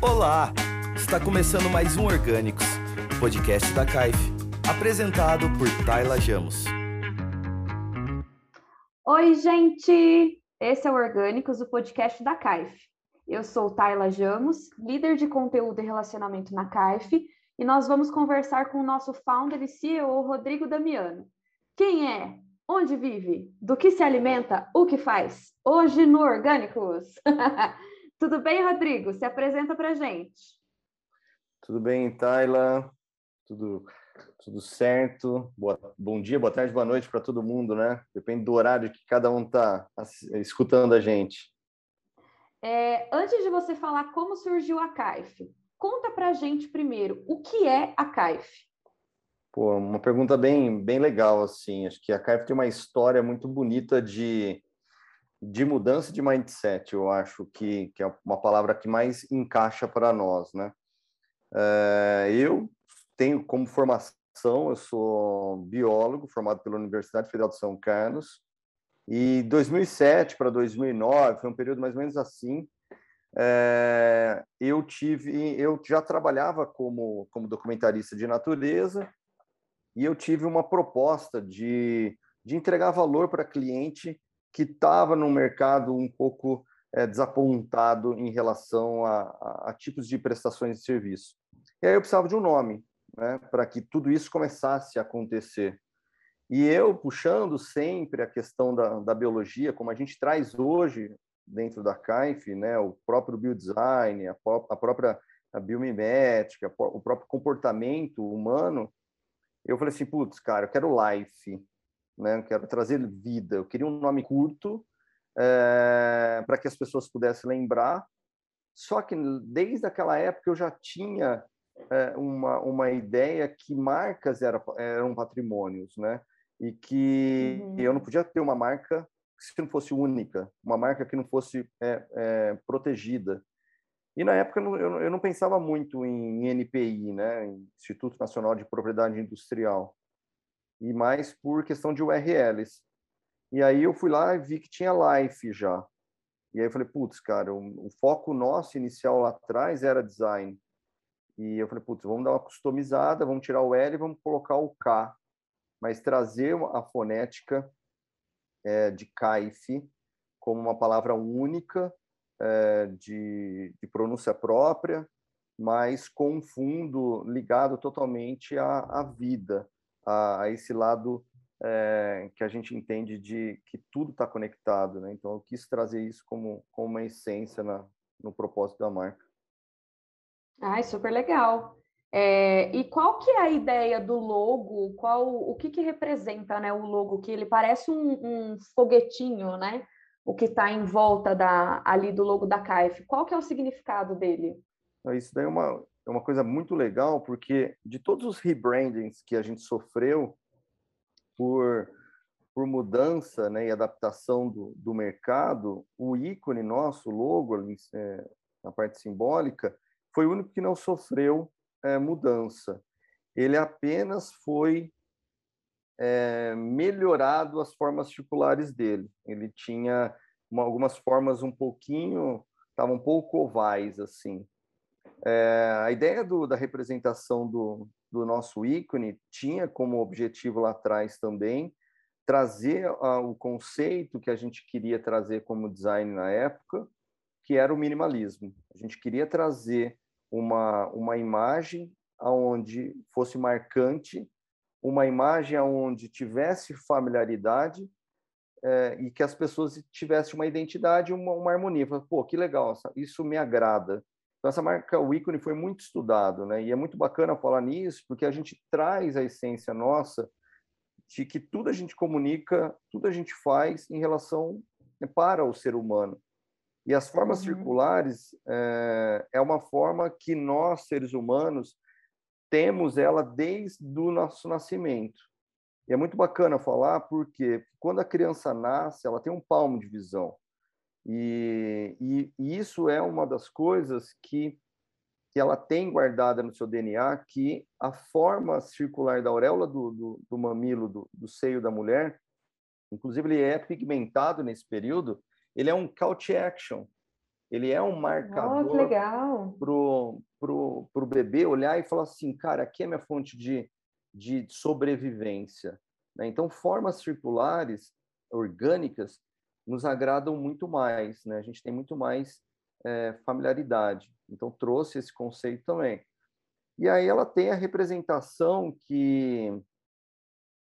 Olá! Está começando mais um Orgânicos, podcast da CAIF, apresentado por Tayla Jamos. Oi, gente! Esse é o Orgânicos, o podcast da CAIF. Eu sou Tayla Jamos, líder de conteúdo e relacionamento na CAIF, e nós vamos conversar com o nosso founder e CEO, Rodrigo Damiano. Quem é? Onde vive? Do que se alimenta? O que faz? Hoje no Orgânicos! Tudo bem, Rodrigo? Se apresenta para gente. Tudo bem, Tayla? Tudo, tudo certo? Boa, bom dia, boa tarde, boa noite para todo mundo, né? Depende do horário que cada um está escutando a gente. É, antes de você falar como surgiu a CAIF, conta para a gente primeiro o que é a CAIF. Pô, uma pergunta bem, bem legal, assim. Acho que a CAIF tem uma história muito bonita de de mudança de mindset, eu acho que, que é uma palavra que mais encaixa para nós, né? É, eu tenho como formação, eu sou biólogo, formado pela Universidade Federal de São Carlos, e 2007 para 2009, foi um período mais ou menos assim, é, eu tive, eu já trabalhava como, como documentarista de natureza, e eu tive uma proposta de, de entregar valor para cliente que estava no mercado um pouco é, desapontado em relação a, a, a, tipos de prestações de serviço. E aí eu precisava de um nome né, para que tudo isso começasse a acontecer. E eu, puxando sempre a questão da, da biologia, como a gente traz hoje dentro da CAIF, né, o próprio biodesign, a, a própria a biomimética, o próprio comportamento humano, eu falei assim, putz, cara, eu quero life, né? Eu quero trazer vida. Eu queria um nome curto é, para que as pessoas pudessem lembrar. Só que desde aquela época eu já tinha é, uma, uma ideia que marcas eram, eram patrimônios, né? E que uhum. eu não podia ter uma marca que não fosse única, uma marca que não fosse é, é, protegida. E na época eu eu não pensava muito em NPI, né, Instituto Nacional de Propriedade Industrial e mais por questão de URLs. E aí eu fui lá e vi que tinha Life já. E aí eu falei, putz, cara, o, o, foco nosso inicial lá atrás era design. E eu falei, putz, vamos dar uma customizada, vamos tirar o L e vamos colocar o K, mas trazer a fonética é, de CAIF como uma palavra única, é, de, de pronúncia própria, mas com um fundo ligado totalmente à, à vida a, a esse lado é, que a gente entende de que tudo está conectado, né? Então eu quis trazer isso como, como uma essência na, no propósito da marca. Ai, super legal. É, e qual que é a ideia do logo? Qual o que, que representa, né, o logo? Que ele parece um, um foguetinho, né? O que está em volta da, ali do logo da CAIF. Qual que é o significado dele? Isso daí é uma, é uma coisa muito legal, porque de todos os rebrandings que a gente sofreu por, por mudança né, e adaptação do, do mercado, o ícone nosso, o logo, é, na parte simbólica, foi o único que não sofreu é, mudança. Ele apenas foi é, melhorado as formas circulares dele. Ele tinha uma, algumas formas um pouquinho, estavam um pouco ovais, assim. É, a ideia do, da representação do, do nosso ícone tinha como objetivo lá atrás também trazer o conceito que a gente queria trazer como design na época, que era o minimalismo. A gente queria trazer uma, uma imagem aonde fosse marcante, uma imagem aonde tivesse familiaridade é, e que as pessoas tivessem uma identidade, uma, uma harmonia. Pô, que legal, isso me agrada. Então, essa marca, o ícone, foi muito estudado, né? E é muito bacana falar nisso, porque a gente traz a essência nossa de que tudo a gente comunica, tudo a gente faz em relação né, para o ser humano. E as formas uhum. circulares é, é uma forma que nós, seres humanos, temos ela desde o nosso nascimento. E é muito bacana falar porque quando a criança nasce, ela tem um palmo de visão. E, e, e, isso é uma das coisas que, que ela tem guardada no seu DNA, que a forma circular da auréola do, do, do mamilo, do, do, seio da mulher, inclusive ele é pigmentado nesse período, ele é um call to action. ele é um marcador oh, pro, pro, pro bebê olhar e falar assim, cara, aqui é minha fonte de, de sobrevivência. Né? Então, formas circulares, orgânicas, nos agradam muito mais, né? A gente tem muito mais é, familiaridade. Então, trouxe esse conceito também. E aí ela tem a representação que,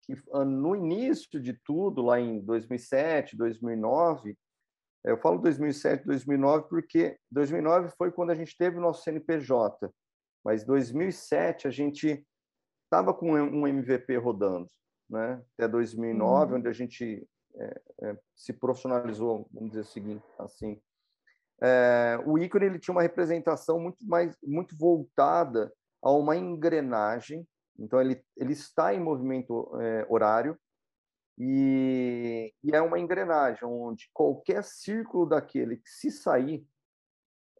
que ah, no início de tudo, lá em 2007, 2009, eu falo 2007, 2009 porque 2009 foi quando a gente teve o nosso CNPJ, mas 2007 a gente estava com um MVP rodando, né? Até 2009, uhum. onde a gente é, é, se profissionalizou, vamos dizer assim. assim. É, o ícone ele tinha uma representação muito mais muito voltada a uma engrenagem. Então ele ele está em movimento é, horário e, e, é uma engrenagem onde qualquer círculo daquele que se sair,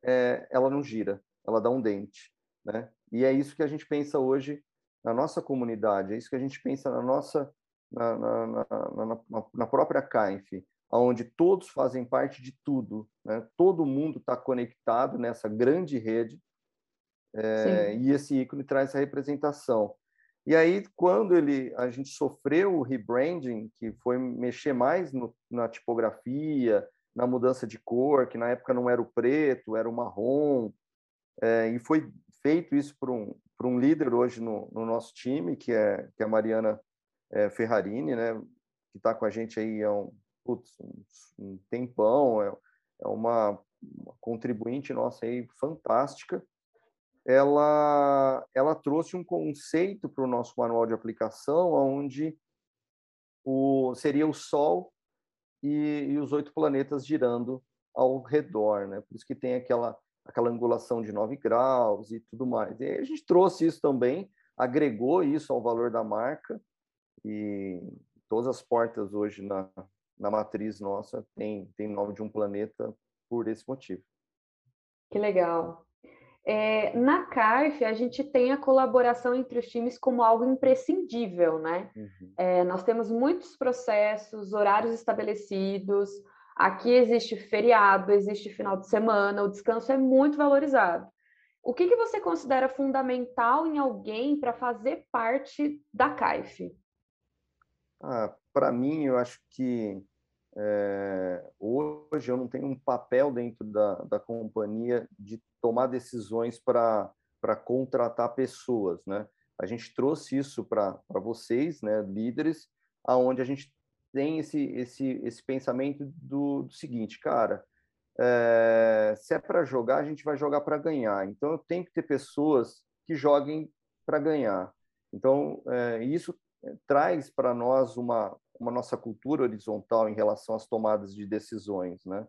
é, ela não gira, ela dá um dente, né? E é isso que a gente pensa hoje na nossa comunidade, é isso que a gente pensa na nossa na, na, na, na própria CAINF, onde todos fazem parte de tudo, né? todo mundo está conectado nessa grande rede, é, e esse ícone traz essa representação. E aí, quando ele, a gente sofreu o rebranding, que foi mexer mais no, na tipografia, na mudança de cor, que na época não era o preto, era o marrom, é, e foi feito isso por um, por um líder hoje no, no nosso time, que é, que é a Mariana é, Ferrarini, né, que está com a gente aí há um, putz, um, tempão, é, é uma, uma, contribuinte nossa aí fantástica. Ela, ela trouxe um conceito para o nosso manual de aplicação, onde o, seria o Sol e, e os oito planetas girando ao redor, né? Por isso que tem aquela aquela angulação de 9 graus e tudo mais. E a gente trouxe isso também, agregou isso ao valor da marca e todas as portas hoje na, na matriz nossa tem, tem nome de um planeta por esse motivo. Que legal. É, na CARF, a gente tem a colaboração entre os times como algo imprescindível, né? Uhum. É, nós temos muitos processos, horários estabelecidos, aqui existe feriado, existe final de semana, o descanso é muito valorizado. O que, que você considera fundamental em alguém para fazer parte da CAIF? Ah, Para mim, eu acho que é, hoje eu não tenho um papel dentro da, da companhia de tomar decisões para contratar pessoas, né? A gente trouxe isso para vocês, né, líderes, aonde a gente tem esse, esse, esse pensamento do, do seguinte, cara, é, se é para jogar, a gente vai jogar para ganhar. Então, eu tenho que ter pessoas que joguem para ganhar. Então, é, isso traz para nós uma, uma nossa cultura horizontal em relação às tomadas de decisões, né?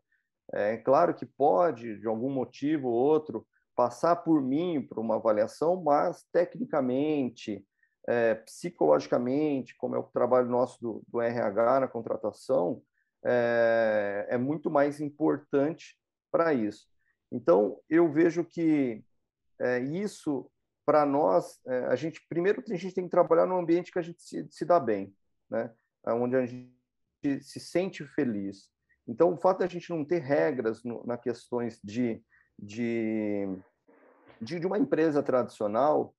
É claro que pode, de algum motivo ou outro, passar por mim para uma avaliação, mas tecnicamente, é, psicologicamente, como é o trabalho nosso do, do RH na contratação, é, é muito mais importante para isso. Então, eu vejo que é, isso para nós, é, a gente primeiro a gente tem que trabalhar num ambiente que a gente se, se dá bem, né? Onde a gente se sente feliz. Então, o fato de a gente não ter regras no, na questões de, de, de, de uma empresa tradicional,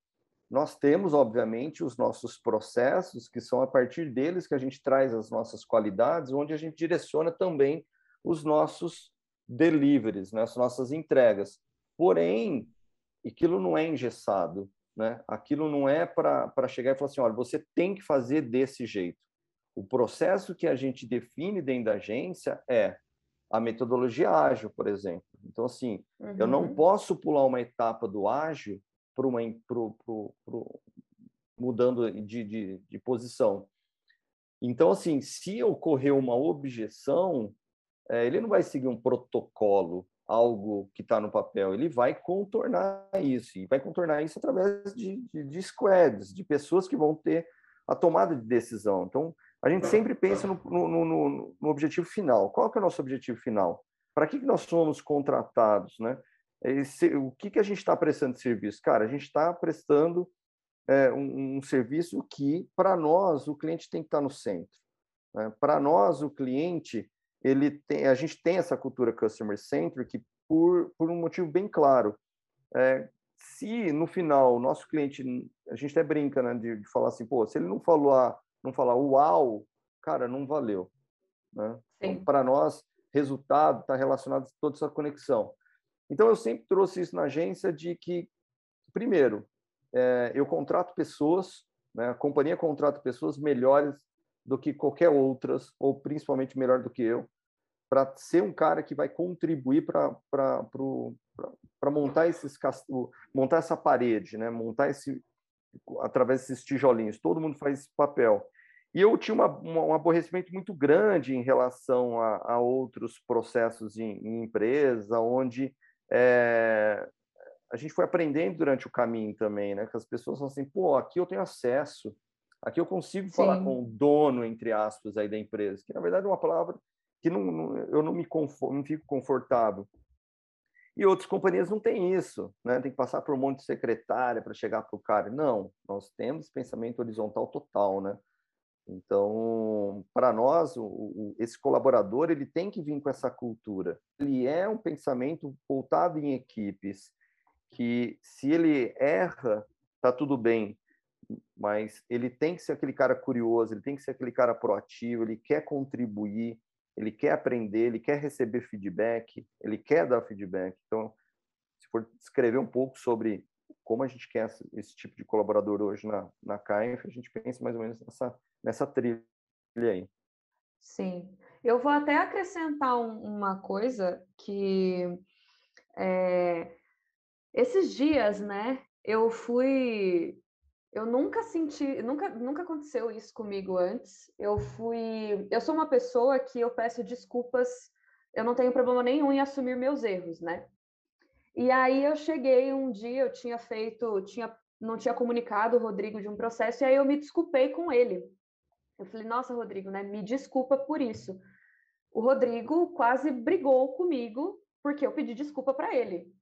nós temos, obviamente, os nossos processos, que são a partir deles que a gente traz as nossas qualidades, onde a gente direciona também os nossos deliveries, né, as nossas entregas. Porém, aquilo não é engessado, né? Aquilo não é para chegar e falar assim, olha, você tem que fazer desse jeito. O processo que a gente define dentro da agência é a metodologia ágil, por exemplo. Então, assim, uhum. eu não uhum. posso pular uma etapa do ágil para uma pro, pro, pro, mudando de, de, de posição. Então, assim, se ocorrer uma objeção, é, ele não vai seguir um protocolo algo que está no papel, ele vai contornar isso, e vai contornar isso através de, de, de, squads, de pessoas que vão ter a tomada de decisão. Então, a gente sempre pensa no, no, no, no objetivo final. Qual é o nosso objetivo final? Para que, que nós somos contratados, né? Esse, o que, que a gente está prestando de serviço? Cara, a gente está prestando é, um, um, serviço que, para nós, o cliente tem que estar tá no centro. Né? Para nós, o cliente ele tem, a gente tem essa cultura customer centric que por, por um motivo bem claro. É, se no final o nosso cliente, a gente até brinca, né, de, de falar assim, pô, se ele não falou, a, não falar uau, cara, não valeu. Né? Então, para nós, resultado está relacionado a toda essa conexão. Então, eu sempre trouxe isso na agência de que, primeiro, é, eu contrato pessoas, né, a companhia contrata pessoas melhores do que qualquer outras, ou principalmente melhor do que eu, para ser um cara que vai contribuir para montar esses montar essa parede, né? montar esse através desses tijolinhos. Todo mundo faz esse papel. E eu tinha uma, uma, um aborrecimento muito grande em relação a, a outros processos em, em empresa, onde é, a gente foi aprendendo durante o caminho também, né? Que as pessoas falam assim, pô, aqui eu tenho acesso, aqui eu consigo Sim. falar com o dono, entre aspas, aí da empresa, que na verdade é uma palavra que não, não eu não me conforto, não fico confortável. E outras companhias não têm isso, né? Tem que passar por um monte de secretária para chegar para o cara. Não, nós temos pensamento horizontal total, né? Então, para nós, o, o, esse colaborador ele tem que vir com essa cultura. Ele é um pensamento voltado em equipes, que se ele erra, tá tudo bem, mas ele tem que ser aquele cara curioso, ele tem que ser aquele cara proativo, ele quer contribuir, ele quer aprender, ele quer receber feedback, ele quer dar feedback. Então, se for descrever um pouco sobre como a gente quer esse tipo de colaborador hoje na, na CAIF, a gente pensa mais ou menos nessa nessa trilha aí. Sim. Eu vou até acrescentar um, uma coisa que é, esses dias, né, eu fui. Eu nunca senti, nunca, nunca aconteceu isso comigo antes. Eu fui. Eu sou uma pessoa que eu peço desculpas, eu não tenho problema nenhum em assumir meus erros, né? E aí eu cheguei um dia, eu tinha feito, tinha, não tinha comunicado o Rodrigo de um processo, e aí eu me desculpei com ele. Eu falei, nossa, Rodrigo, né? Me desculpa por isso. O Rodrigo quase brigou comigo porque eu pedi desculpa para ele.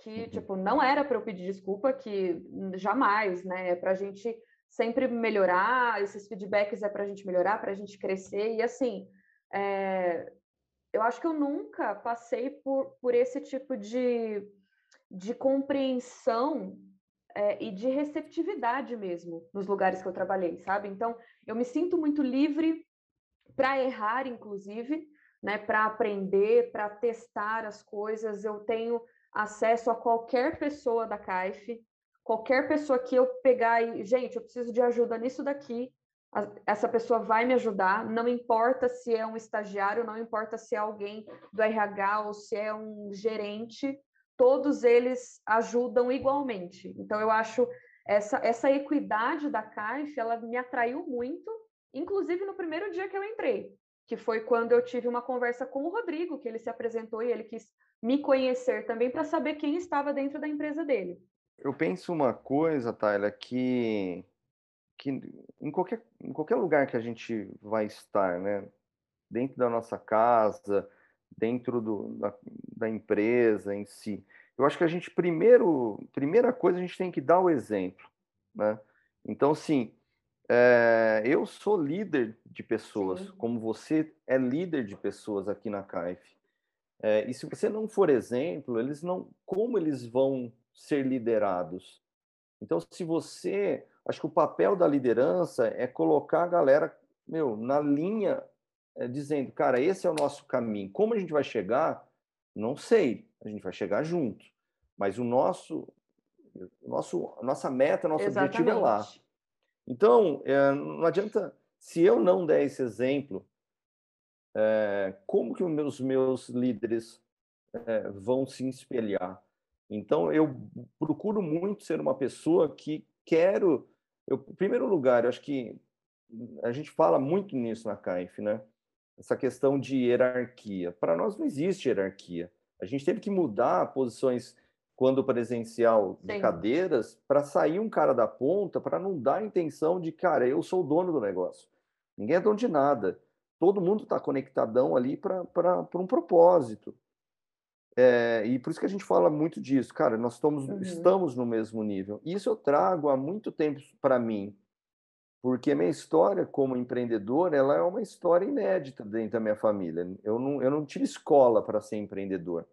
Que, uhum. tipo, não era para eu pedir desculpa, que jamais, né? É para a gente sempre melhorar, esses feedbacks é para a gente melhorar, para a gente crescer. E, assim, é... eu acho que eu nunca passei por, por esse tipo de, de compreensão é, e de receptividade mesmo nos lugares que eu trabalhei, sabe? Então, eu me sinto muito livre para errar, inclusive, né? Para aprender, para testar as coisas. Eu tenho acesso a qualquer pessoa da CAIF, qualquer pessoa que eu pegar e, gente, eu preciso de ajuda nisso daqui, essa pessoa vai me ajudar, não importa se é um estagiário, não importa se é alguém do RH ou se é um gerente, todos eles ajudam igualmente. Então, eu acho essa, essa equidade da CAIF, ela me atraiu muito, inclusive no primeiro dia que eu entrei, que foi quando eu tive uma conversa com o Rodrigo, que ele se apresentou e ele quis me conhecer também para saber quem estava dentro da empresa dele. Eu penso uma coisa, Tyler, que, que em, qualquer, em qualquer lugar que a gente vai estar, né? dentro da nossa casa, dentro do, da, da empresa em si. Eu acho que a gente, primeiro, primeira coisa, a gente tem que dar o exemplo. Né? Então, sim, é, eu sou líder de pessoas, sim. como você é líder de pessoas aqui na CAIF. É, e se você não for exemplo, eles não, como eles vão ser liderados? Então, se você, acho que o papel da liderança é colocar a galera, meu, na linha é, dizendo, cara, esse é o nosso caminho. Como a gente vai chegar? Não sei. A gente vai chegar junto. Mas o nosso, o nosso, nossa meta, nosso Exatamente. objetivo é lá. Então, é, não adianta, se eu não der esse exemplo, é, como que os meus, meus líderes é, vão se espelhar? Então, eu procuro muito ser uma pessoa que quero. Eu, em primeiro lugar, eu acho que a gente fala muito nisso na CAIF, né? essa questão de hierarquia. Para nós não existe hierarquia. A gente teve que mudar posições quando presencial de Sim. cadeiras para sair um cara da ponta para não dar a intenção de, cara, eu sou o dono do negócio. Ninguém é dono de nada. Todo mundo está conectadão ali para um propósito. É, e por isso que a gente fala muito disso, cara, nós estamos, uhum. estamos no mesmo nível. Isso eu trago há muito tempo para mim, porque minha história como empreendedor ela é uma história inédita dentro da minha família. Eu não, eu não tive escola para ser empreendedor.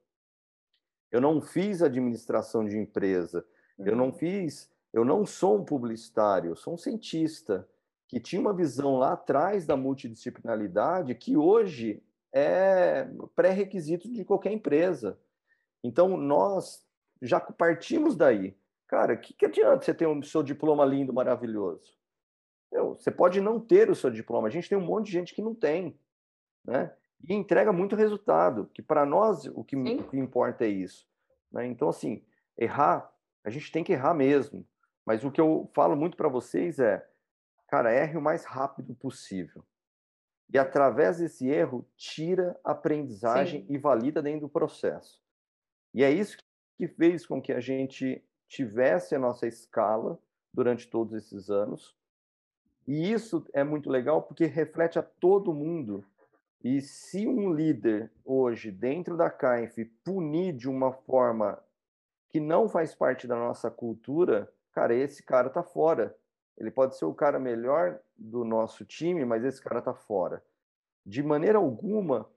Eu não fiz administração de empresa. Eu não uhum. fiz, eu não sou um publicitário, eu sou um cientista que tinha uma visão lá atrás da multidisciplinaridade que hoje é pré-requisito de qualquer empresa. Então, nós já partimos daí. Cara, o que, que adianta você ter o seu diploma lindo, maravilhoso? Meu, você pode não ter o seu diploma. A gente tem um monte de gente que não tem, né? E entrega muito resultado, que para nós o que, o que, importa é isso. Né? Então, assim, errar, a gente tem que errar mesmo. Mas o que eu falo muito para vocês é, cara, erre o mais rápido possível. E através desse erro, tira aprendizagem Sim. e valida dentro do processo. E é isso que fez com que a gente tivesse a nossa escala durante todos esses anos. E isso é muito legal porque reflete a todo mundo. E se um líder hoje, dentro da CAIF, punir de uma forma que não faz parte da nossa cultura, cara, esse cara tá fora. Ele pode ser o cara melhor do nosso time, mas esse cara tá fora. De maneira alguma,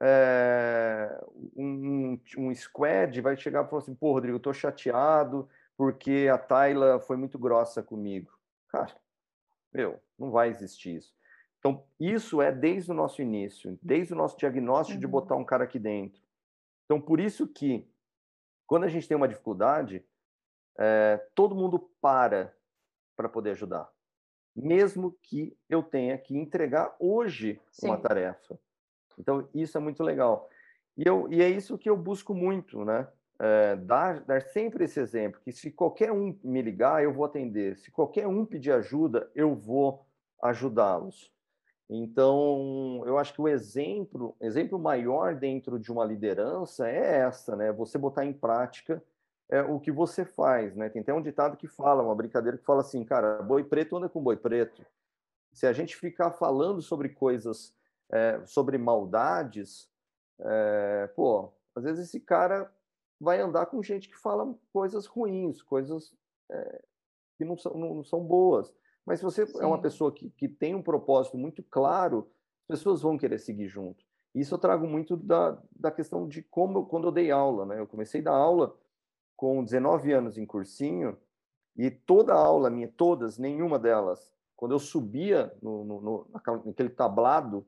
é, um, um squad vai chegar e falar assim: pô, Rodrigo, eu tô chateado porque a Tayla foi muito grossa comigo. Cara, meu, não vai existir isso. Então, isso é desde o nosso início, desde o nosso diagnóstico uhum. de botar um cara aqui dentro. Então, por isso que, quando a gente tem uma dificuldade, é, todo mundo para para poder ajudar. Mesmo que eu tenha que entregar hoje Sim. uma tarefa. Então, isso é muito legal. E, eu, e é isso que eu busco muito, né? É, dar, dar sempre esse exemplo, que se qualquer um me ligar, eu vou atender. Se qualquer um pedir ajuda, eu vou ajudá-los. Então, eu acho que o exemplo, exemplo maior dentro de uma liderança é essa, né? Você botar em prática é, o que você faz, né? Tem até um ditado que fala, uma brincadeira que fala assim, cara, boi preto anda com boi preto. Se a gente ficar falando sobre coisas, é, sobre maldades, é, pô, às vezes esse cara vai andar com gente que fala coisas ruins, coisas é, que não são, não, não, são boas. Mas se você Sim. é uma pessoa que, que tem um propósito muito claro, as pessoas vão querer seguir junto. Isso eu trago muito da, da questão de como, quando eu dei aula, né? Eu comecei a dar aula com 19 anos em cursinho, e toda a aula minha, todas, nenhuma delas, quando eu subia no, no, no naquele tablado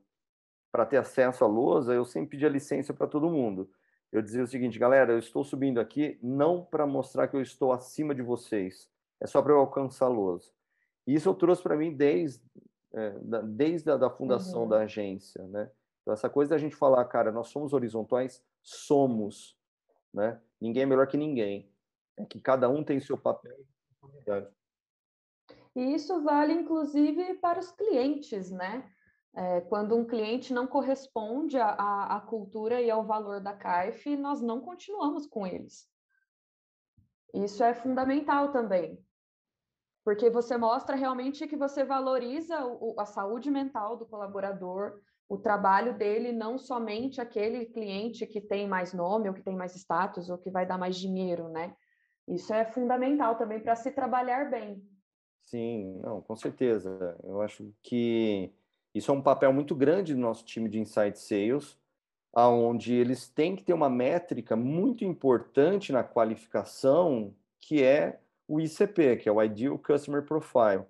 para ter acesso à lousa, eu sempre pedia licença para todo mundo. Eu dizia o seguinte, galera, eu estou subindo aqui não para mostrar que eu estou acima de vocês, é só para eu alcançar a lousa. E isso eu trouxe para mim desde, é, desde a da fundação uhum. da agência, né? Então, essa coisa da gente falar, cara, nós somos horizontais, somos, né? Ninguém é melhor que ninguém. É que cada um tem seu papel e isso vale, inclusive, para os clientes, né? É, quando um cliente não corresponde à, à, cultura e ao valor da CAIF, nós não continuamos com eles. Isso é fundamental também, porque você mostra realmente que você valoriza o, a saúde mental do colaborador, o trabalho dele, não somente aquele cliente que tem mais nome, ou que tem mais status, ou que vai dar mais dinheiro, né? Isso é fundamental também para se trabalhar bem. Sim, não, com certeza. Eu acho que isso é um papel muito grande do nosso time de Insight Sales, aonde eles têm que ter uma métrica muito importante na qualificação, que é o ICP, que é o Ideal Customer Profile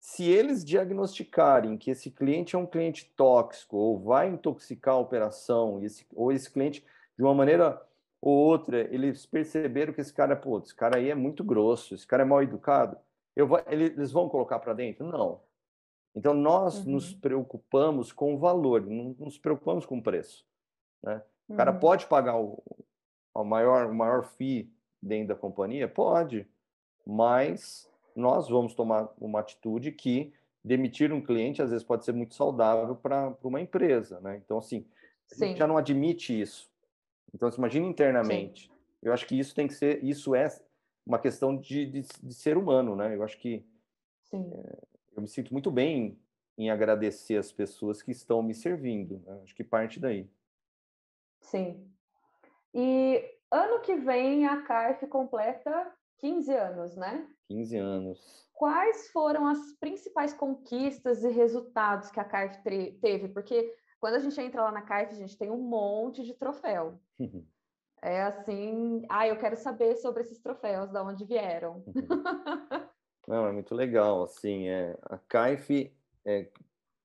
se eles diagnosticarem que esse cliente é um cliente tóxico ou vai intoxicar a operação, esse, ou esse cliente, de uma maneira ou outra, eles perceberam que esse cara, pô, esse cara aí é muito grosso, esse cara é mal educado, vou, eles vão colocar para dentro? Não. Então, nós uhum. nos preocupamos com o valor, não nos preocupamos com o preço. Né? O cara uhum. pode pagar o, o, maior, o maior FII dentro da companhia? Pode, mas nós vamos tomar uma atitude que demitir um cliente às vezes pode ser muito saudável para uma empresa, né? Então, assim, a gente já não admite isso. Então, se imagina internamente. Sim. Eu acho que isso tem que ser, isso é uma questão de, de, de ser humano, né? Eu acho que é, eu me sinto muito bem em agradecer as pessoas que estão me servindo. Né? Acho que parte daí. Sim. E ano que vem a CARF completa 15 anos, né? 15 anos. Quais foram as principais conquistas e resultados que a CARF teve? Porque quando a gente entra lá na CARF, a gente tem um monte de troféu. É assim, ah, eu quero saber sobre esses troféus, de onde vieram. Uhum. Não, é muito legal, assim, é, a CAIF, é,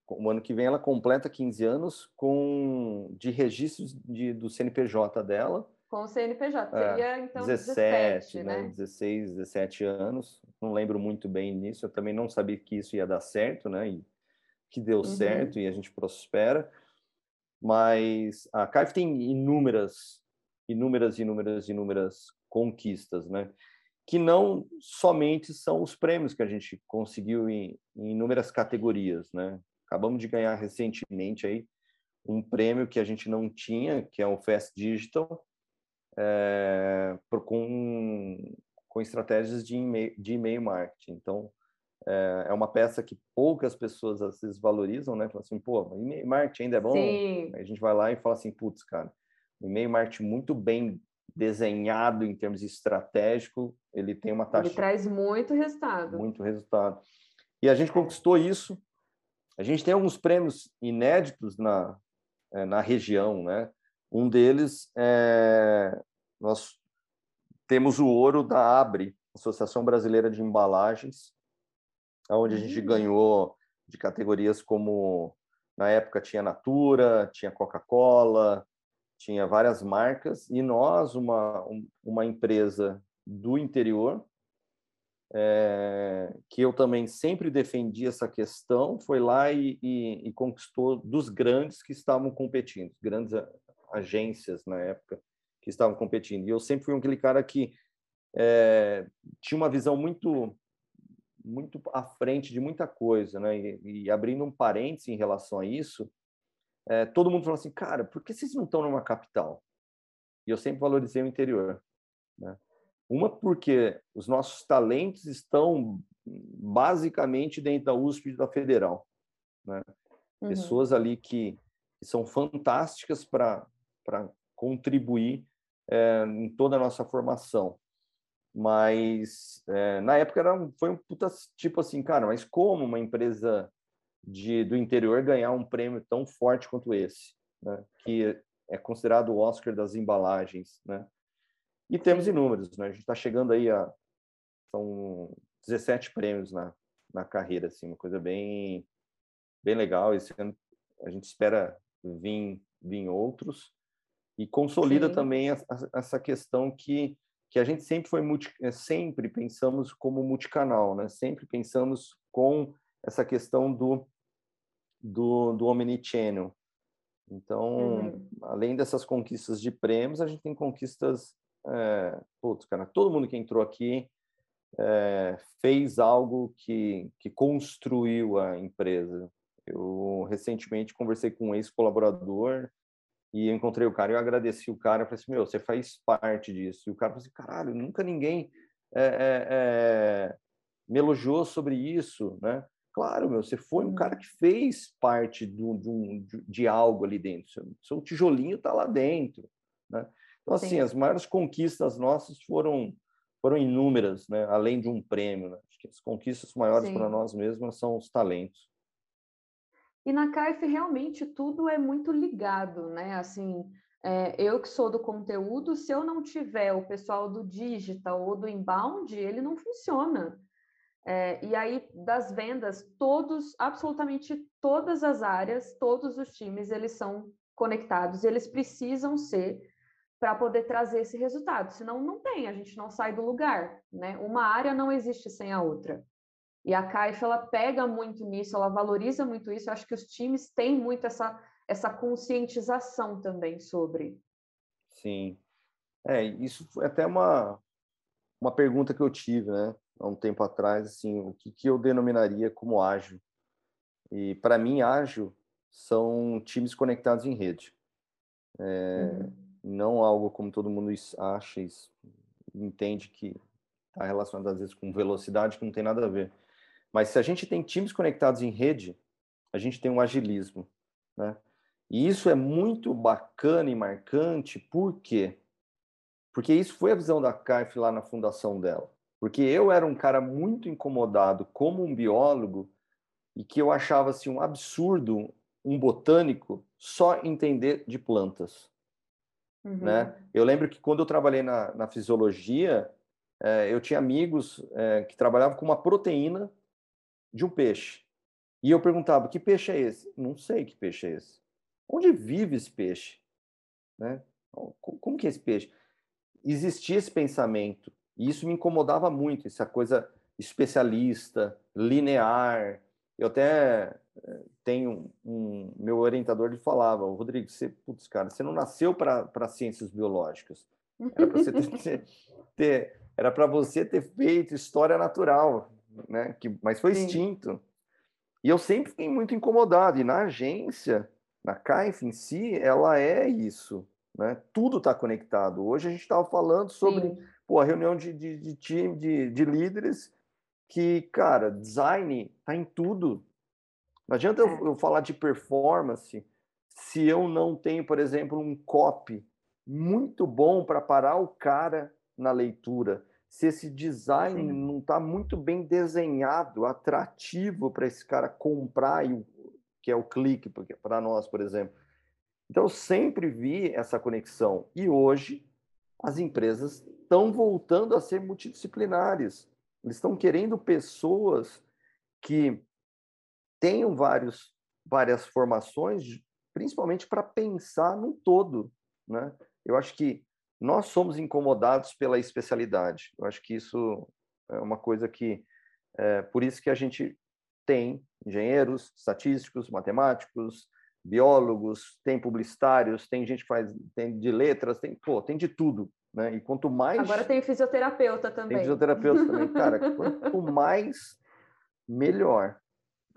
o ano que vem ela completa 15 anos com de registros de, do CNPJ dela. Com o CNPJ, é, seria então 17, 17 né? né? 16, 17 anos, não lembro muito bem nisso, eu também não sabia que isso ia dar certo, né, e que deu uhum. certo e a gente prospera, mas a CAIF tem inúmeras inúmeras, inúmeras, inúmeras conquistas, né? Que não somente são os prêmios que a gente conseguiu em, em inúmeras categorias, né? Acabamos de ganhar recentemente aí um prêmio que a gente não tinha, que é o Fast Digital, é, com, com estratégias de e-mail, de e-mail marketing. Então, é, é uma peça que poucas pessoas às vezes valorizam, né? Falam assim, pô, e-mail marketing ainda é bom? Sim. Aí a gente vai lá e fala assim, putz, cara, e-mail marketing muito bem desenhado em termos estratégico, ele tem uma taxa. Ele traz muito resultado. Muito resultado. E a gente conquistou isso. A gente tem alguns prêmios inéditos na, é, na região, né? Um deles é nós temos o ouro da Abre, Associação Brasileira de Embalagens, onde a gente uhum. ganhou de categorias como na época tinha Natura, tinha Coca-Cola, tinha várias marcas e nós, uma, uma empresa do interior, é, que eu também sempre defendi essa questão, foi lá e, e, e, conquistou dos grandes que estavam competindo, grandes agências na época que estavam competindo. E eu sempre fui aquele cara que é, tinha uma visão muito muito à frente de muita coisa, né? E, e abrindo um parênteses em relação a isso, é, todo mundo falou assim, cara, por que vocês não estão numa capital? E eu sempre valorizei o interior. Né? Uma porque os nossos talentos estão basicamente dentro da USP e da Federal. Né? Uhum. Pessoas ali que, que são fantásticas para contribuir é, em toda a nossa formação. Mas é, na época era, foi um puta tipo assim, cara, mas como uma empresa de, do interior ganhar um prêmio tão forte quanto esse, né? que é considerado o Oscar das embalagens. Né? E temos inúmeros, né? a gente está chegando aí a são 17 prêmios na, na carreira, assim, uma coisa bem, bem legal. Esse ano a gente espera vir, vir outros e consolida Sim. também essa questão que que a gente sempre foi multi, é, sempre pensamos como multicanal, né? Sempre pensamos com essa questão do do, do Omnichannel. Então, uhum. além dessas conquistas de prêmios, a gente tem conquistas. É, putz, cara, todo mundo que entrou aqui é, fez algo que, que construiu a empresa. Eu recentemente conversei com um ex-colaborador e encontrei o cara. Eu agradeci o cara. Eu falei assim: Meu, você faz parte disso. E o cara falou assim: Caralho, nunca ninguém é, é, me elogiou sobre isso, né? Claro, meu, você foi um cara uhum. que fez parte do, do, de algo ali dentro. Seu, seu tijolinho está lá dentro, né? Então, assim, Sim. as maiores conquistas nossas foram foram inúmeras, né? Além de um prêmio, né? Acho que as conquistas maiores para nós mesmos são os talentos. E na CAIF realmente tudo é muito ligado, né? Assim, é, eu que sou do conteúdo, se eu não tiver o pessoal do digital ou do inbound, ele não funciona. É, e aí, das vendas, todos, absolutamente todas as áreas, todos os times, eles são conectados, eles precisam ser para poder trazer esse resultado, senão não tem, a gente não sai do lugar, né? Uma área não existe sem a outra. E a Caixa, ela pega muito nisso, ela valoriza muito isso, eu acho que os times têm muito essa, essa conscientização também sobre. Sim. É, isso foi até uma, uma pergunta que eu tive, né? há um tempo atrás, assim, o que, que eu denominaria como ágil. E para mim, ágil são times conectados em rede. É, uhum. Não algo como todo mundo acha e entende que está relacionado às vezes com velocidade que não tem nada a ver. Mas se a gente tem times conectados em rede, a gente tem um agilismo, né? E isso é muito bacana e marcante, por quê? Porque isso foi a visão da CAIF lá na fundação dela. Porque eu era um cara muito incomodado como um biólogo e que eu achava assim um absurdo um botânico só entender de plantas. uhum. né? Eu lembro que quando eu trabalhei na, na fisiologia, é, eu tinha amigos é, que trabalhavam com uma proteína de um peixe. E eu perguntava, que peixe é esse? Não sei que peixe é esse. Onde vive esse peixe? Né? Como que é esse peixe? Existia esse pensamento, e isso me incomodava muito, essa coisa especialista, linear. Eu até eh, tenho um, meu orientador ele falava, Rodrigo, você, putz, cara, você não nasceu para ciências biológicas. Era para você ter, ter, era para você ter feito história natural, né? Que, mas foi Sim. extinto. E eu sempre fiquei muito incomodado. E na agência, na CAIF em si, ela é isso. Né? Tudo está conectado. Hoje a gente estava falando sobre pô, a reunião de, de, de time, de, de líderes, que, cara, design está em tudo. Não adianta é. eu, eu falar de performance se eu não tenho, por exemplo, um copy muito bom para parar o cara na leitura. Se esse design Sim. não está muito bem desenhado, atrativo para esse cara comprar, que é o clique para nós, por exemplo. Então, eu sempre vi essa conexão. E hoje, as empresas estão voltando a ser multidisciplinares. Eles estão querendo pessoas que tenham vários, várias formações, principalmente para pensar no todo. Né? Eu acho que nós somos incomodados pela especialidade. Eu acho que isso é uma coisa que, é, por isso que a gente tem engenheiros, estatísticos, matemáticos, biólogos, tem publicitários, tem gente que faz tem de letras, tem, pô, tem de tudo, né? E quanto mais Agora tem fisioterapeuta também. Tem fisioterapeuta também, cara, quanto mais melhor,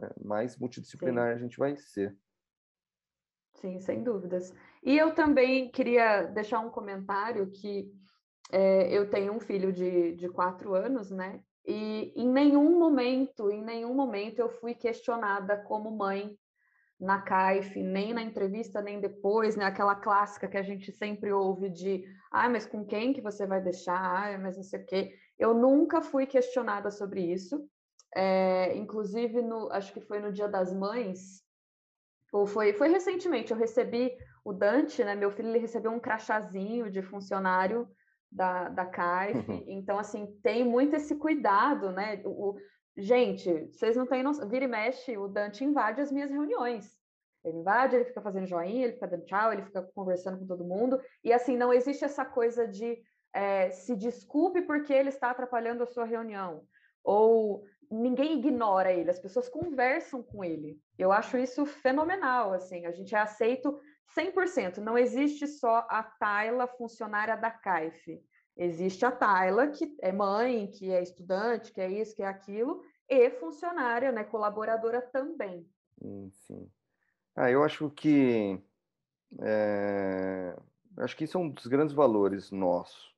né? mais multidisciplinar Sim. a gente vai ser. Sim, sem dúvidas. E eu também queria deixar um comentário que é, eu tenho um filho de, de quatro anos, né? E em nenhum momento, em nenhum momento eu fui questionada como mãe na CAIF, nem na entrevista, nem depois, né? Aquela clássica que a gente sempre ouve de ah, mas com quem que você vai deixar? Ah, mas não sei o quê. Eu nunca fui questionada sobre isso. É, inclusive, no, acho que foi no Dia das Mães, ou foi, foi recentemente, eu recebi o Dante, né? Meu filho ele recebeu um crachazinho de funcionário da, da CAIF. Uhum. Então, assim, tem muito esse cuidado, né? O, gente, vocês não têm noção. Vira e mexe, o Dante invade as minhas reuniões. Ele invade, ele fica fazendo joinha, ele fica dando tchau, ele fica conversando com todo mundo. E assim, não existe essa coisa de é, se desculpe porque ele está atrapalhando a sua reunião. Ou ninguém ignora ele, as pessoas conversam com ele. Eu acho isso fenomenal, assim, a gente é aceito 100%. Não existe só a Tayla funcionária da CAIF. Existe a Tayla, que é mãe, que é estudante, que é isso, que é aquilo, e funcionária, né, colaboradora também. Sim. Ah, eu acho que é, acho que isso é um dos grandes valores nossos,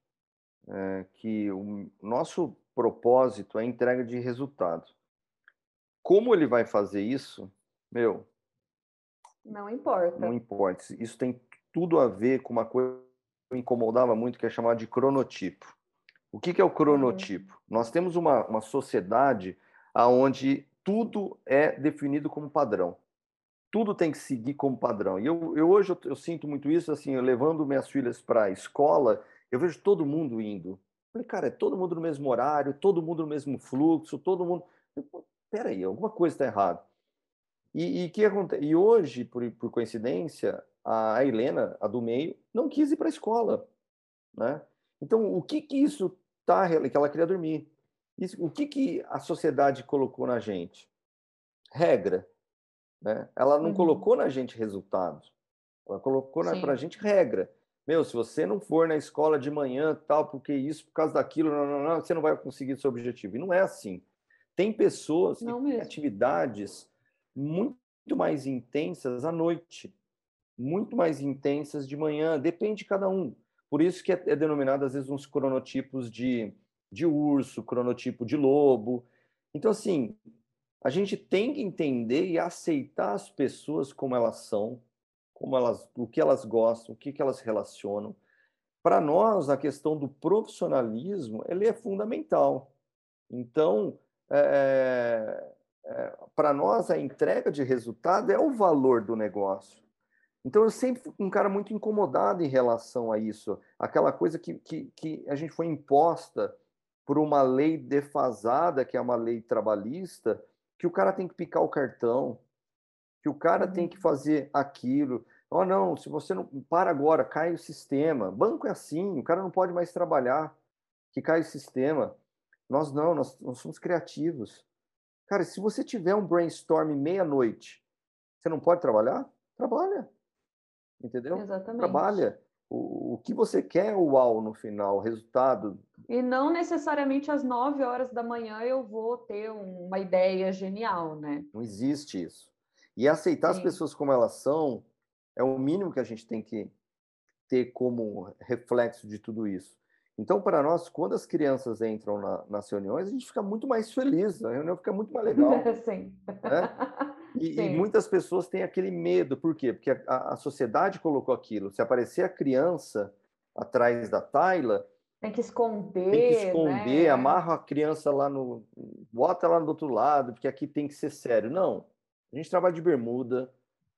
é, que o nosso propósito é entrega de resultado. Como ele vai fazer isso, meu, não importa. Não importa. Isso tem tudo a ver com uma coisa que me incomodava muito, que é chamada de cronotipo. O que, que é o cronotipo? Uhum. Nós temos uma, uma sociedade onde tudo é definido como padrão. Tudo tem que seguir como padrão. E eu, eu hoje eu, eu sinto muito isso, assim, eu levando minhas filhas para a escola, eu vejo todo mundo indo. Falei, cara, é todo mundo no mesmo horário, todo mundo no mesmo fluxo, todo mundo. Peraí, alguma coisa está errada. E, e, que acontece? e hoje, por, por coincidência, a Helena, a do meio, não quis ir para a escola. Né? Então, o que, que isso tá que ela queria dormir? Isso, o que, que a sociedade colocou na gente? Regra. Né? Ela não uhum. colocou na gente resultados. Ela colocou para a gente regra. Meu, se você não for na escola de manhã, tal, porque isso, por causa daquilo, não, não, não, você não vai conseguir seu objetivo. E não é assim. Tem pessoas, tem atividades muito mais intensas à noite, muito mais intensas de manhã, depende de cada um. Por isso que é, é denominado, às vezes, uns cronotipos de, de urso, cronotipo de lobo. Então, assim, a gente tem que entender e aceitar as pessoas como elas são, como elas, o que elas gostam, o que, que elas relacionam. Para nós, a questão do profissionalismo ele é fundamental. Então, é, é, para nós, a entrega de resultado é o valor do negócio. Então, eu sempre fui um cara muito incomodado em relação a isso. Aquela coisa que, que, que a gente foi imposta por uma lei defasada, que é uma lei trabalhista, que o cara tem que picar o cartão, que o cara uhum. tem que fazer aquilo. Oh, não, se você não para agora, cai o sistema. Banco é assim, o cara não pode mais trabalhar, que cai o sistema. Nós não, nós, nós somos criativos. Cara, se você tiver um brainstorm meia-noite, você não pode trabalhar? Trabalha. Entendeu? Exatamente. Trabalha. O, o que você quer é o uau no final, o resultado. E não necessariamente às 9 horas da manhã eu vou ter uma ideia genial, né? Não existe isso. E aceitar Sim. as pessoas como elas são é o mínimo que a gente tem que ter como reflexo de tudo isso. Então, para nós, quando as crianças entram na, nas reuniões, a gente fica muito mais feliz, a reunião fica muito mais legal. Sim. Né? E, e, muitas pessoas têm aquele medo, por quê? Porque a, a, sociedade colocou aquilo. Se aparecer a criança atrás da Taila, tem que esconder. Tem que esconder, né? amarra a criança lá no. bota lá do outro lado, porque aqui tem que ser sério. Não. A gente trabalha de bermuda,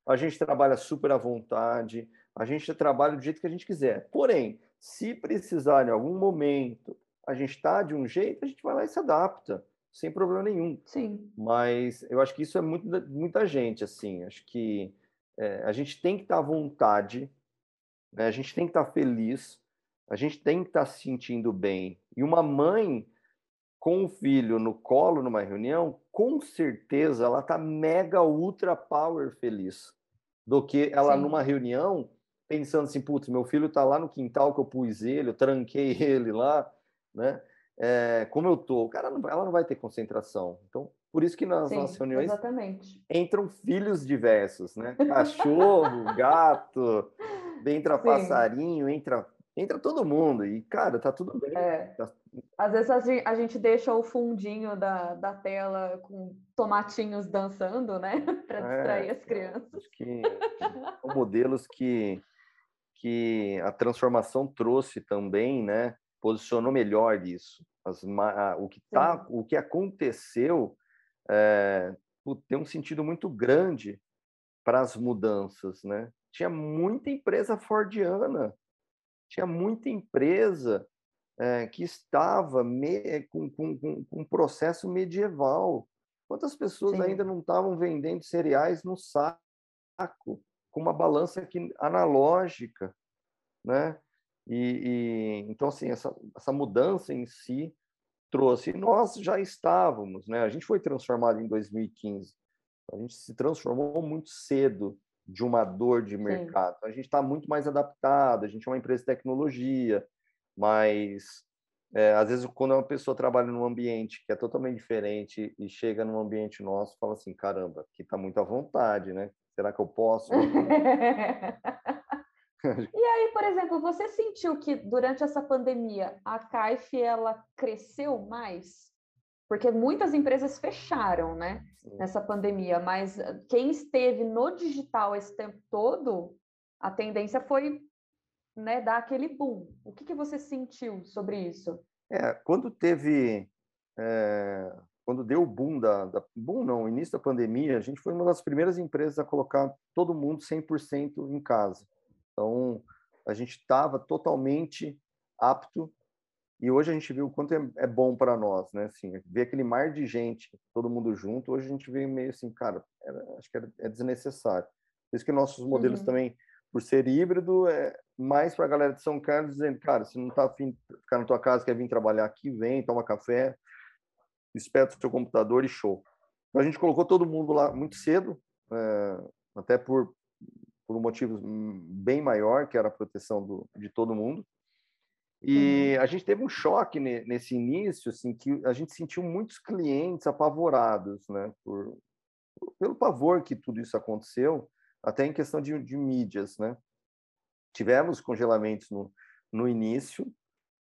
a gente trabalha super à vontade, a gente trabalha do jeito que a gente quiser. Porém, se precisar em algum momento a gente está de um jeito, a gente vai lá e se adapta, sem problema nenhum. Sim. Mas eu acho que isso é muito, muita gente, assim. Acho que é, a gente tem que estar tá à vontade, né? a gente tem que estar tá feliz, a gente tem que estar tá se sentindo bem. E uma mãe com o filho no colo numa reunião, com certeza ela está mega ultra power feliz do que ela Sim. numa reunião pensando assim, putz, meu filho está lá no quintal que eu pus ele, eu tranquei ele lá, né? É, como eu tô, o cara não, ela não vai ter concentração. Então, por isso que nas Sim, nossas reuniões exatamente. entram filhos diversos, né? Cachorro, gato, entra Sim. passarinho, entra entra todo mundo e cara, tá tudo bem. É. Tá... Às vezes a gente deixa o fundinho da, da tela com tomatinhos dançando, né? Para é, distrair as crianças. Que são modelos que que a transformação trouxe também, né? Posicionou melhor isso. As, o que tá, o que aconteceu é, tem um sentido muito grande para as mudanças, né? Tinha muita empresa fordiana, tinha muita empresa é, que estava me, com, com, com, um processo medieval. Quantas pessoas Sim. ainda não estavam vendendo cereais no saco? com uma balança que, analógica, né? E, e, então assim essa, essa mudança em si trouxe. E nós já estávamos, né? A gente foi transformado em 2015. A gente se transformou muito cedo de uma dor de mercado. Sim. A gente está muito mais adaptado. A gente é uma empresa de tecnologia, mas é, às vezes quando uma pessoa trabalha num ambiente que é totalmente diferente e chega num ambiente nosso, fala assim, caramba, aqui está muito à vontade, né? Será que eu posso? e aí, por exemplo, você sentiu que durante essa pandemia a CAIF ela cresceu mais? Porque muitas empresas fecharam, né, Sim. nessa pandemia, mas quem esteve no digital esse tempo todo, a tendência foi né, dar aquele boom. O que, que você sentiu sobre isso? É, quando teve é, quando deu o boom da, da boom não, início da pandemia, a gente foi uma das primeiras empresas a colocar todo mundo 100% em casa. Então, a gente estava totalmente apto e hoje a gente viu o quanto é, é bom para nós, né? Assim, ver aquele mar de gente, todo mundo junto, hoje a gente vê meio assim, cara, era, acho que era, é desnecessário. Por isso que nossos modelos uhum. também, por ser híbrido, é mais para a galera de São Carlos dizendo, cara, se não está afim de ficar na tua casa, quer vir trabalhar aqui, vem, toma café, espeta o seu computador e show. Então, a gente colocou todo mundo lá muito cedo, é, até por, por um motivo bem maior, que era a proteção do, de todo mundo. E uhum. a gente teve um choque nesse início, assim, que a gente sentiu muitos clientes apavorados, né, por, pelo pavor que tudo isso aconteceu, até em questão de, de mídias, né. Tivemos congelamentos no, no início,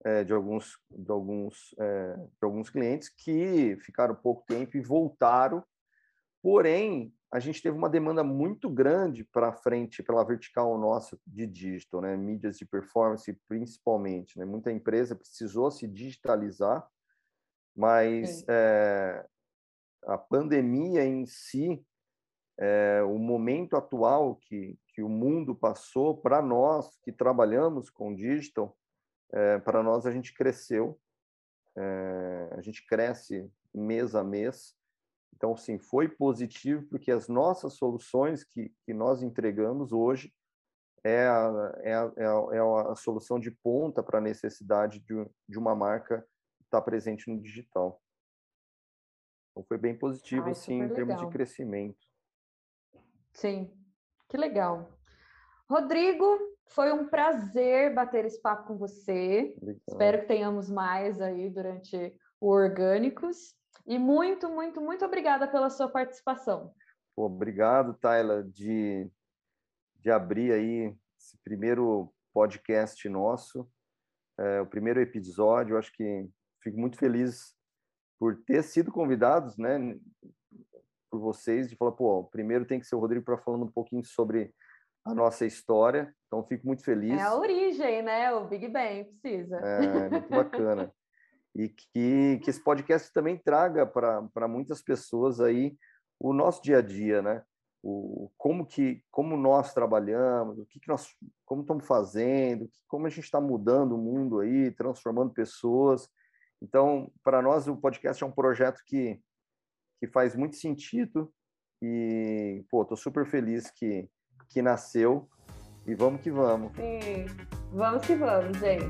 é, de alguns de alguns é, de alguns clientes que ficaram pouco tempo e voltaram. Porém a gente teve uma demanda muito grande para frente pela vertical nossa de digital né? Mídias de performance principalmente né? Muita empresa precisou se digitalizar mas é, a pandemia em si é, o momento atual que, que o mundo passou, para nós que trabalhamos com digital, é, para nós a gente cresceu, é, a gente cresce mês a mês. Então, sim, foi positivo porque as nossas soluções que, que nós entregamos hoje é a, é a, é a, é a solução de ponta para a necessidade de, de uma marca estar presente no digital. Então, foi bem positivo, Ai, sim, em termos de crescimento. Sim, que legal. Rodrigo, foi um prazer bater esse papo com você. Legal. Espero que tenhamos mais aí durante o Orgânicos. E muito, muito, muito obrigada pela sua participação. Obrigado, Tayla, de, de abrir aí esse primeiro podcast nosso, é, o primeiro episódio. Eu acho que fico muito feliz por ter sido convidados, né, por vocês, de falar, pô, primeiro tem que ser o Rodrigo para falando um pouquinho sobre a nossa história. Então, fico muito feliz. É a origem, né? O Big Bang precisa. É, muito bacana. e que, que esse podcast também traga para muitas pessoas aí o nosso dia a dia, né? O, como que como nós trabalhamos, o que, que nós como estamos fazendo, como a gente está mudando o mundo aí, transformando pessoas. Então, para nós o podcast é um projeto que que faz muito sentido e pô, tô super feliz que que nasceu e vamos que vamos. Sim, vamos que vamos, gente.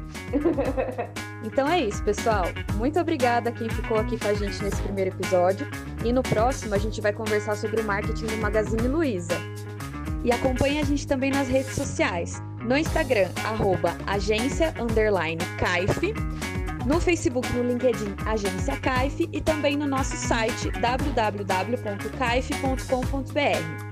então é isso, pessoal. Muito obrigada a quem ficou aqui com a gente nesse primeiro episódio. E no próximo a gente vai conversar sobre o marketing do Magazine Luiza. E acompanhe a gente também nas redes sociais. No Instagram, arroba agência underline Caif, no Facebook no LinkedIn Agência Caif e também no nosso site www.caif.com.br.